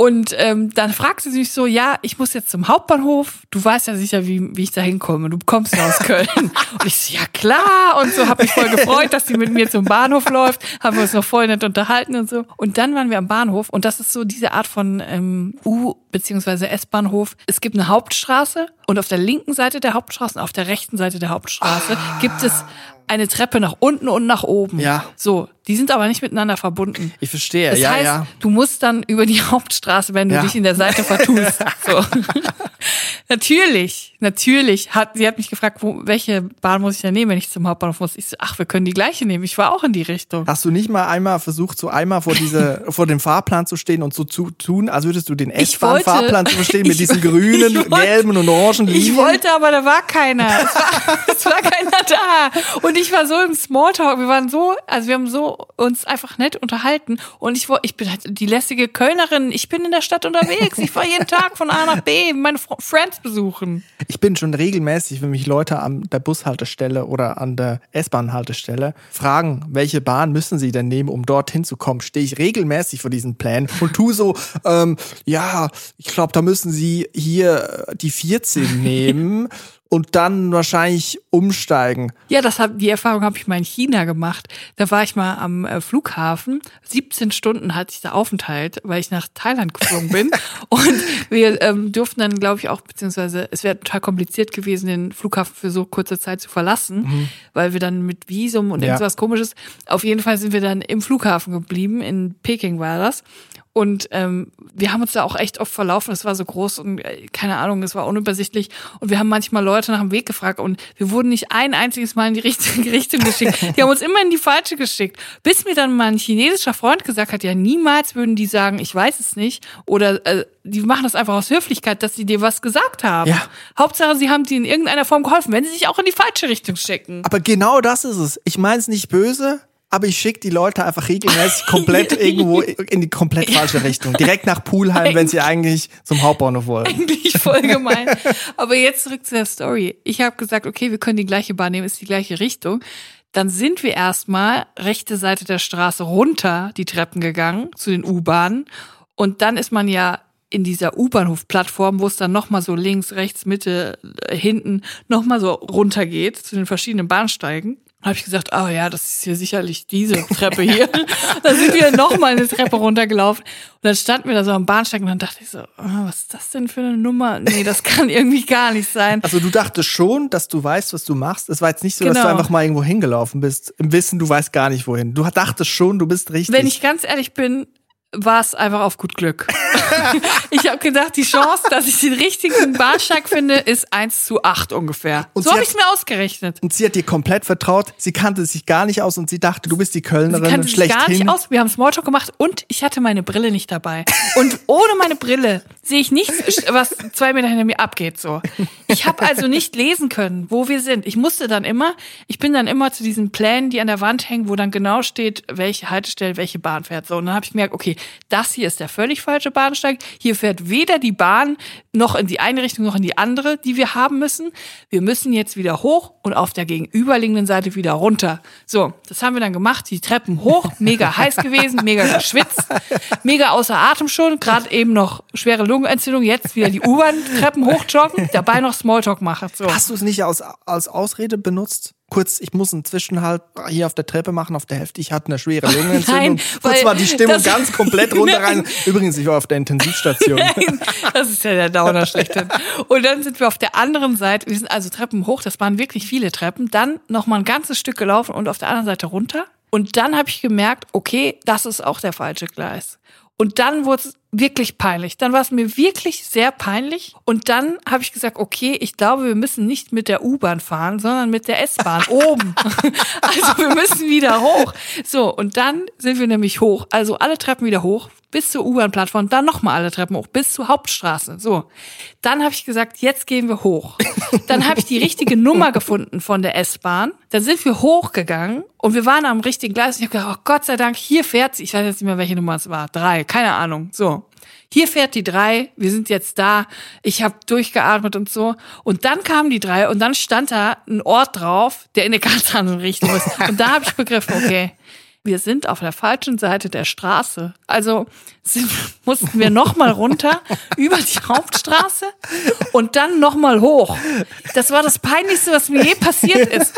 Und ähm, dann fragte sie mich so, ja, ich muss jetzt zum Hauptbahnhof. Du weißt ja sicher, wie, wie ich da hinkomme. Du kommst ja aus Köln. und ich so, ja klar. Und so habe mich voll gefreut, dass sie mit mir zum Bahnhof läuft. Haben wir uns noch voll nett unterhalten und so. Und dann waren wir am Bahnhof. Und das ist so diese Art von ähm, U- bzw. S-Bahnhof. Es gibt eine Hauptstraße und auf der linken Seite der Hauptstraße und auf der rechten Seite der Hauptstraße ah. gibt es eine Treppe nach unten und nach oben. Ja. So, die sind aber nicht miteinander verbunden. Ich verstehe, das ja, heißt, ja. Du musst dann über die Hauptstraße, wenn du ja. dich in der Seite vertust. so. natürlich, natürlich hat sie hat mich gefragt, wo, welche Bahn muss ich denn nehmen, wenn ich zum Hauptbahnhof muss. Ich so, ach, wir können die gleiche nehmen. Ich war auch in die Richtung. Hast du nicht mal einmal versucht, so einmal vor diese vor dem Fahrplan zu stehen und so zu tun, als würdest du den S-Bahn-Fahrplan zu verstehen mit diesen grünen, wollte, gelben und orangen Linien? Ich wollte, aber da war keiner. Es war, es war keiner da. Und ich war so im Smalltalk, wir waren so, also wir haben so uns einfach nett unterhalten und ich ich bin halt die lässige Kölnerin, ich bin in der Stadt unterwegs, ich fahre jeden Tag von A nach B, meine Friends besuchen. Ich bin schon regelmäßig, wenn mich Leute an der Bushaltestelle oder an der S-Bahn-Haltestelle fragen, welche Bahn müssen sie denn nehmen, um dorthin zu kommen, stehe ich regelmäßig vor diesen Plänen und tu so, ähm, ja, ich glaube, da müssen sie hier die 14 nehmen und dann wahrscheinlich umsteigen. Ja, das hab, die Erfahrung habe ich mal in China gemacht. Da war ich mal am äh, Flughafen. 17 Stunden hatte ich da Aufenthalt, weil ich nach Thailand geflogen bin. und wir ähm, durften dann, glaube ich, auch, beziehungsweise es wäre total kompliziert gewesen, den Flughafen für so kurze Zeit zu verlassen, weil wir dann mit Visum und Ja. irgendwas komisches. Auf jeden Fall sind wir dann im Flughafen geblieben. In Peking war das. Und ähm, wir haben uns da auch echt oft verlaufen. Es war so groß und äh, keine Ahnung, es war unübersichtlich. Und wir haben manchmal Leute nach dem Weg gefragt und wir wurden nicht ein einziges Mal in die richtige Richtung geschickt. Die haben uns immer in die falsche geschickt. Bis mir dann mal ein chinesischer Freund gesagt hat, ja, niemals würden die sagen, ich weiß es nicht. Oder äh, die machen das einfach aus Höflichkeit, dass sie dir was gesagt haben. Ja. Hauptsache, sie haben dir in irgendeiner Form geholfen, wenn sie sich auch in die falsche Richtung schicken. Aber genau das ist es. Ich meine es nicht böse, aber ich schicke die Leute einfach regelmäßig komplett irgendwo in die komplett falsche Richtung. Direkt nach Poolheim, wenn sie eigentlich zum Hauptbahnhof wollen. eigentlich voll gemein. Aber jetzt zurück zu der Story. Ich habe gesagt, okay, wir können die gleiche Bahn nehmen, ist die gleiche Richtung. Dann sind wir erstmal rechte Seite der Straße runter die Treppen gegangen zu den U-Bahnen. Und dann ist man ja in dieser U-Bahnhof-Plattform, wo es dann nochmal so links, rechts, Mitte, äh, hinten nochmal so runter geht zu den verschiedenen Bahnsteigen. Habe ich gesagt, oh ja, das ist hier sicherlich diese Treppe hier. dann sind wir nochmal eine Treppe runtergelaufen. Und dann standen wir da so am Bahnsteig und dann dachte ich so, ah, was ist das denn für eine Nummer? Nee, das kann irgendwie gar nicht sein. Also du dachtest schon, dass du weißt, was du machst. Es war jetzt nicht so, dass Genau. du einfach mal irgendwo hingelaufen bist. Im Wissen, du weißt gar nicht wohin. Du dachtest schon, du bist richtig. Wenn ich ganz ehrlich bin, war es einfach auf gut Glück. ich habe gedacht, die Chance, dass ich den richtigen Bahnsteig finde, ist 1 zu 8 ungefähr. Und so sie habe ich es mir ausgerechnet. und sie hat dir komplett vertraut. Sie kannte sich gar nicht aus und sie dachte, du bist die Sie Kölnerin kannte sich gar nicht aus. Wir haben Smalltalk gemacht und ich hatte meine Brille nicht dabei. Und ohne meine Brille sehe ich nichts, was zwei Meter hinter mir abgeht. So, ich habe also nicht lesen können, wo wir sind. Ich musste dann immer, ich bin dann immer zu diesen Plänen, die an der Wand hängen, wo dann genau steht, welche Haltestelle, welche Bahn fährt. So, und dann habe ich gemerkt, okay, das hier ist der völlig falsche Bahnsteig. Hier fährt weder die Bahn noch in die eine Richtung noch in die andere, die wir haben müssen. Wir müssen jetzt wieder hoch und auf der gegenüberliegenden Seite wieder runter. So, das haben wir dann gemacht. Die Treppen hoch, mega heiß gewesen, mega geschwitzt, mega außer Atem schon. Gerade eben noch schwere Lungenentzündung. Jetzt wieder die U-Bahn-Treppen hochjoggen, dabei noch Smalltalk machen. So. Hast du es nicht als, als Ausrede benutzt? Kurz, ich muss einen Zwischenhalt hier auf der Treppe machen, auf der Hälfte. Ich hatte eine schwere Lungenentzündung. Nein, Kurz war die Stimmung ganz komplett runter rein. Übrigens, ich war auf der Intensivstation. Nein, das ist ja der Downer schlechthin. Und dann sind wir auf der anderen Seite, wir sind also Treppen hoch, das waren wirklich viele Treppen, dann noch mal ein ganzes Stück gelaufen und auf der anderen Seite runter. Und dann habe ich gemerkt, okay, das ist auch der falsche Gleis. Und dann wurde es wirklich peinlich. Dann war es mir wirklich sehr peinlich. Und dann habe ich gesagt, okay, ich glaube, wir müssen nicht mit der U-Bahn fahren, sondern mit der S-Bahn oben. also wir müssen wieder hoch. So, und dann sind wir nämlich hoch. Also alle Treppen wieder hoch bis zur U-Bahn-Plattform, dann nochmal alle Treppen hoch, bis zur Hauptstraße. So. Dann habe ich gesagt, jetzt gehen wir hoch. Dann habe ich die richtige Nummer gefunden von der S-Bahn. Dann sind wir hochgegangen und wir waren am richtigen Gleis. Und ich habe gedacht, oh Gott sei Dank, hier fährt sie. Ich weiß jetzt nicht mehr, welche Nummer es war. Drei, keine Ahnung. So. Hier fährt die drei, wir sind jetzt da, ich habe durchgeatmet und so. Und dann kam die drei und dann stand da ein Ort drauf, der in eine ganz andere Richtung ist. Und da habe ich begriffen, okay, wir sind auf der falschen Seite der Straße. Also sind, mussten wir nochmal runter über die Hauptstraße und dann nochmal hoch. Das war das Peinlichste, was mir je passiert ist.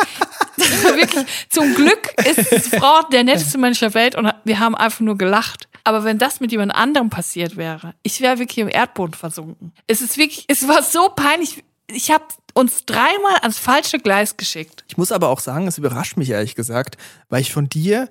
Wirklich, zum Glück ist die Frau der netteste Mensch der Welt und wir haben einfach nur gelacht. Aber wenn das mit jemand anderem passiert wäre, ich wäre wirklich im Erdboden versunken. Es ist wirklich, es war so peinlich. Ich habe uns dreimal ans falsche Gleis geschickt. Ich muss aber auch sagen, es überrascht mich ehrlich gesagt, weil ich von dir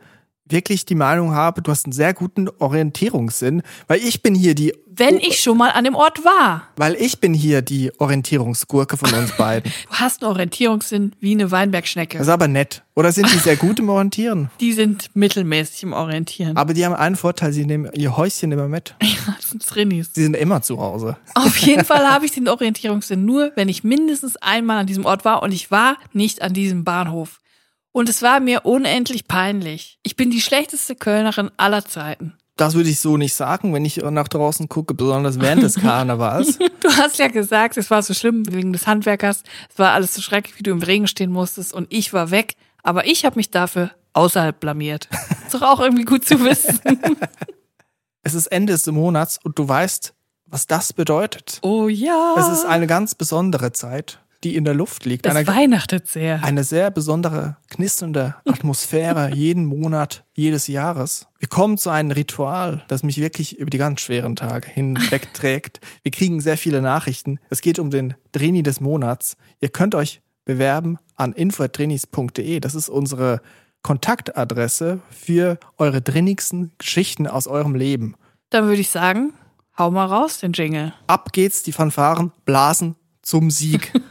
wirklich die Meinung habe, du hast einen sehr guten Orientierungssinn, weil ich bin hier die, Wenn ich schon mal an dem Ort war. weil ich bin hier die Orientierungsgurke von uns beiden. Du hast einen Orientierungssinn wie eine Weinbergschnecke. Das ist aber nett. Oder sind die sehr gut im Orientieren? die sind mittelmäßig im Orientieren. Aber die haben einen Vorteil, sie nehmen ihr Häuschen immer mit. Ja, das sind Trinnis. Sie sind immer zu Hause. Auf jeden Fall habe ich den Orientierungssinn nur, wenn ich mindestens einmal an diesem Ort war und ich war nicht an diesem Bahnhof. Und es war mir unendlich peinlich. Ich bin die schlechteste Kölnerin aller Zeiten. Das würde ich so nicht sagen, wenn ich nach draußen gucke, besonders während des Karnevals. Du hast ja gesagt, es war so schlimm wegen des Handwerkers. Es war alles so schrecklich, wie du im Regen stehen musstest und ich war weg. Aber ich habe mich dafür außerhalb blamiert. Ist doch auch irgendwie gut zu wissen. Es ist Ende des Monats und du weißt, was das bedeutet. Oh ja. Es ist eine ganz besondere Zeit. Die in der Luft liegt. Das Eine, weihnachtet sehr. eine sehr besondere, knisternde Atmosphäre jeden Monat, jedes Jahres. Wir kommen zu einem Ritual, das mich wirklich über die ganz schweren Tage hinwegträgt. Wir kriegen sehr viele Nachrichten. Es geht um den Drini des Monats. Ihr könnt euch bewerben an info.drinis.de. Das ist unsere Kontaktadresse für eure drinnigsten Geschichten aus eurem Leben. Dann würde ich sagen, hau mal raus den Jingle. Ab geht's, die Fanfaren blasen zum Sieg.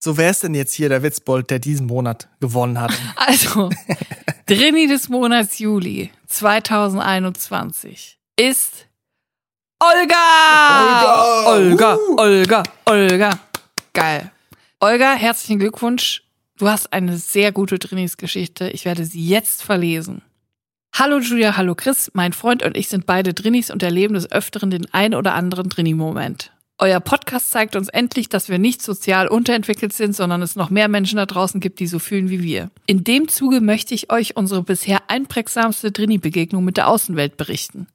So wer ist denn jetzt hier der Witzbold, der diesen Monat gewonnen hat? Also, Drini des Monats Juli 2021 ist Olga! Olga, Uh. Olga, Olga. Geil. Olga, herzlichen Glückwunsch. Du hast eine sehr gute Drinis-Geschichte. Ich werde sie jetzt verlesen. Hallo Julia, hallo Chris. Mein Freund und ich sind beide Drinis und erleben des Öfteren den ein oder anderen Drini-Moment. Euer Podcast zeigt uns endlich, dass wir nicht sozial unterentwickelt sind, sondern es noch mehr Menschen da draußen gibt, die so fühlen wie wir. In dem Zuge möchte ich euch unsere bisher einprägsamste Drini-Begegnung mit der Außenwelt berichten.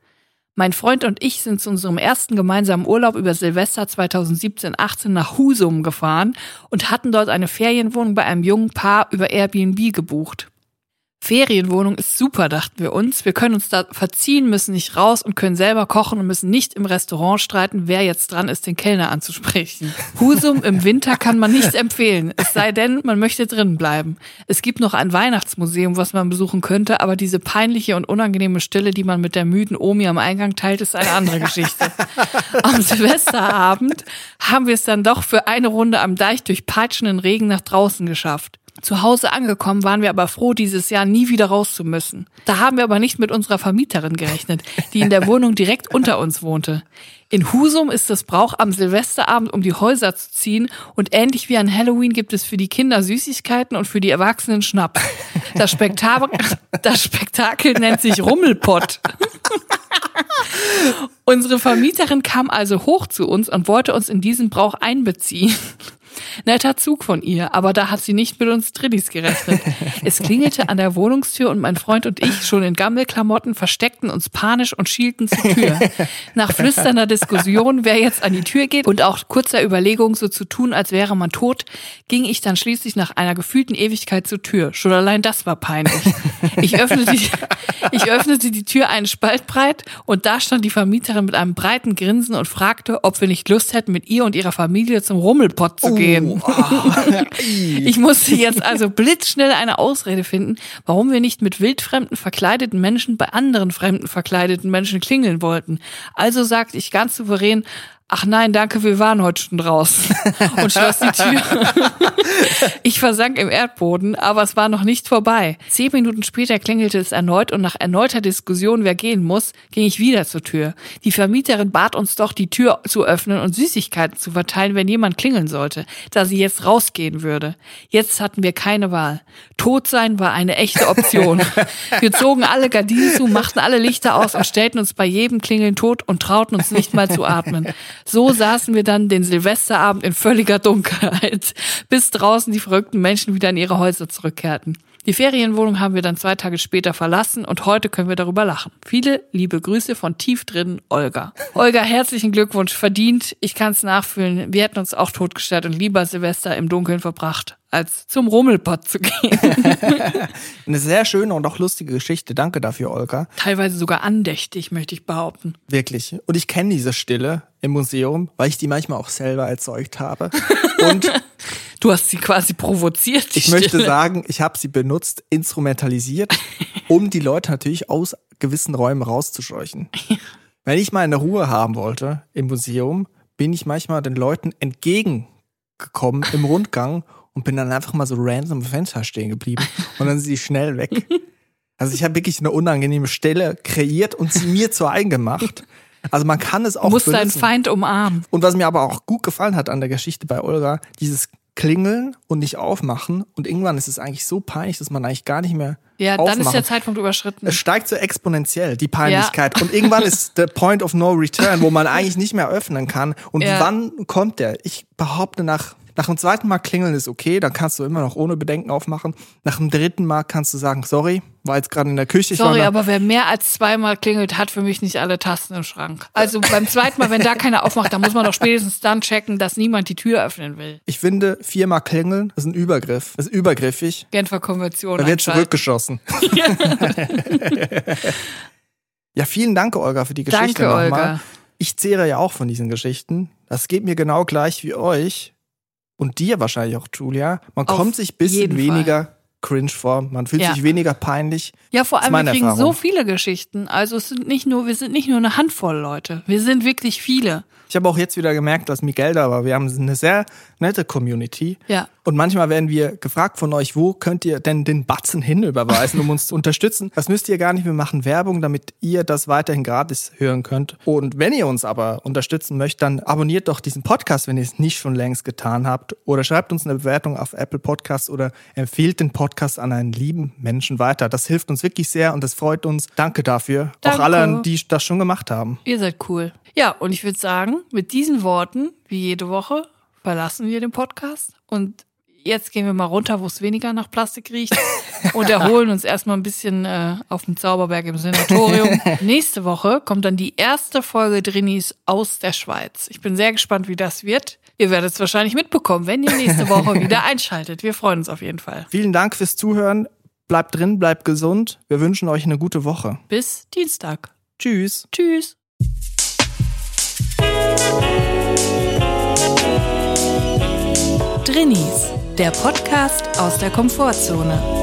Mein Freund und ich sind zu unserem ersten gemeinsamen Urlaub über Silvester 2017-18 nach Husum gefahren und hatten dort eine Ferienwohnung bei einem jungen Paar über Airbnb gebucht. Ferienwohnung ist super, dachten wir uns. Wir können uns da verziehen, müssen nicht raus und können selber kochen und müssen nicht im Restaurant streiten, wer jetzt dran ist, den Kellner anzusprechen. Husum im Winter kann man nicht empfehlen, es sei denn, man möchte drinnen bleiben. Es gibt noch ein Weihnachtsmuseum, was man besuchen könnte, aber diese peinliche und unangenehme Stille, die man mit der müden Omi am Eingang teilt, ist eine andere Geschichte. Am Silvesterabend haben wir es dann doch für eine Runde am Deich durch peitschenden Regen nach draußen geschafft. Zu Hause angekommen waren wir aber froh, dieses Jahr nie wieder raus zu müssen. Da haben wir aber nicht mit unserer Vermieterin gerechnet, die in der Wohnung direkt unter uns wohnte. In Husum ist es Brauch, am Silvesterabend um die Häuser zu ziehen und ähnlich wie an Halloween gibt es für die Kinder Süßigkeiten und für die Erwachsenen Schnaps. Das Spektakel, das Spektakel nennt sich Rummelpott. Unsere Vermieterin kam also hoch zu uns und wollte uns in diesen Brauch einbeziehen. Netter Zug von ihr, aber da hat sie nicht mit uns Trillis gerechnet. Es klingelte an der Wohnungstür und mein Freund und ich, schon in Gammelklamotten, versteckten uns panisch und schielten zur Tür. Nach flüsternder Diskussion, wer jetzt an die Tür geht und auch kurzer Überlegung, so zu tun, als wäre man tot, ging ich dann schließlich nach einer gefühlten Ewigkeit zur Tür. Schon allein das war peinlich. Ich öffnete die, ich öffnete die Tür einen Spalt breit und da stand die Vermieterin mit einem breiten Grinsen und fragte, ob wir nicht Lust hätten, mit ihr und ihrer Familie zum Rummelpott zu gehen. Ich musste jetzt also blitzschnell eine Ausrede finden, warum wir nicht mit wildfremden verkleideten Menschen bei anderen fremden verkleideten Menschen klingeln wollten. Also sagte ich ganz souverän, ach nein, danke, wir waren heute schon draußen und schloss die Tür. Ich versank im Erdboden, aber es war noch nicht vorbei. Zehn Minuten später klingelte es erneut und nach erneuter Diskussion, wer gehen muss, ging ich wieder zur Tür. Die Vermieterin bat uns doch, die Tür zu öffnen und Süßigkeiten zu verteilen, wenn jemand klingeln sollte, da sie jetzt rausgehen würde. Jetzt hatten wir keine Wahl. Tot sein war eine echte Option. Wir zogen alle Gardinen zu, machten alle Lichter aus und stellten uns bei jedem Klingeln tot und trauten uns nicht mal zu atmen. So saßen wir dann den Silvesterabend in völliger Dunkelheit, bis draußen die verrückten Menschen wieder in ihre Häuser zurückkehrten. Die Ferienwohnung haben wir dann zwei Tage später verlassen und heute können wir darüber lachen. Viele liebe Grüße von tief drinnen, Olga. Olga, herzlichen Glückwunsch, verdient. Ich kann es nachfühlen. Wir hätten uns auch totgestellt und lieber Silvester im Dunkeln verbracht, als zum Rummelpott zu gehen. Eine sehr schöne und auch lustige Geschichte. Danke dafür, Olga. Teilweise sogar andächtig, möchte ich behaupten. Wirklich. Und ich kenne diese Stille im Museum, weil ich die manchmal auch selber erzeugt habe. Und Du hast sie quasi provoziert. ich möchte Stille. sagen, ich habe sie benutzt, instrumentalisiert, um die Leute natürlich aus gewissen Räumen rauszuscheuchen. Wenn ich mal eine Ruhe haben wollte im Museum, bin ich manchmal den Leuten entgegengekommen im Rundgang und bin dann einfach mal so random am Fenster stehen geblieben und dann sind sie schnell weg. Also ich habe wirklich eine unangenehme Stelle kreiert und sie mir zu eigen gemacht. Also man kann es auch Du musst deinen benutzen. Feind umarmen. Und was mir aber auch gut gefallen hat an der Geschichte bei Olga, dieses Klingeln und nicht aufmachen. Und irgendwann ist es eigentlich so peinlich, dass man eigentlich gar nicht mehr Ja, aufmachen. dann ist der Zeitpunkt überschritten. es steigt so exponentiell, die Peinlichkeit. Und irgendwann ist der Point of No Return, wo man eigentlich nicht mehr öffnen kann. Und Ja. wann kommt der? Ich behaupte nach Nach dem zweiten Mal klingeln ist okay, dann kannst du immer noch ohne Bedenken aufmachen. Nach dem dritten Mal kannst du sagen, sorry, war jetzt gerade in der Küche. Sorry, aber wer mehr als zweimal klingelt, hat für mich nicht alle Tasten im Schrank. Also beim zweiten Mal, wenn da keiner aufmacht, dann muss man doch spätestens dann checken, dass niemand die Tür öffnen will. ich finde, viermal klingeln ist ein Übergriff. Das ist übergriffig. Genfer Konvention. Da wird zurückgeschossen. ja, vielen Dank, Olga, für die Geschichte Danke, nochmal. Olga. Ich zehre ja auch von diesen Geschichten. Das geht mir genau gleich wie euch und dir wahrscheinlich auch, Julia. Man Auf kommt sich ein bisschen weniger cringe vor, man fühlt Ja. sich weniger peinlich. Ja, vor allem, wir kriegen Erfahrung. so viele Geschichten. Also es sind nicht nur, wir sind nicht nur eine Handvoll Leute. Wir sind wirklich viele. Ich habe auch jetzt wieder gemerkt, dass Miguel da war. Wir haben eine sehr nette Community. Ja. Und manchmal werden wir gefragt von euch, wo könnt ihr denn den Batzen hinüberweisen, um uns zu unterstützen? Das müsst ihr gar nicht. Wir machen Werbung, damit ihr das weiterhin gratis hören könnt. Und wenn ihr uns aber unterstützen möchtet, dann abonniert doch diesen Podcast, wenn ihr es nicht schon längst getan habt. Oder schreibt uns eine Bewertung auf Apple Podcasts oder empfehlt den Podcast an einen lieben Menschen weiter. Das hilft uns wirklich sehr und das freut uns. Danke dafür. Danke. Auch alle, die das schon gemacht haben. Ihr seid cool. Ja, und ich würde sagen, mit diesen Worten, wie jede Woche, verlassen wir den Podcast. Und jetzt gehen wir mal runter, wo es weniger nach Plastik riecht und erholen uns erstmal ein bisschen äh, auf dem Zauberberg im Sanatorium. Nächste Woche kommt dann die erste Folge Drinis aus der Schweiz. Ich bin sehr gespannt, wie das wird. Ihr werdet es wahrscheinlich mitbekommen, wenn ihr nächste Woche wieder einschaltet. Wir freuen uns auf jeden Fall. Vielen Dank fürs Zuhören. Bleibt drin, bleibt gesund. Wir wünschen euch eine gute Woche. Bis Dienstag. Tschüss. Tschüss. Drinnies, der Podcast aus der Komfortzone.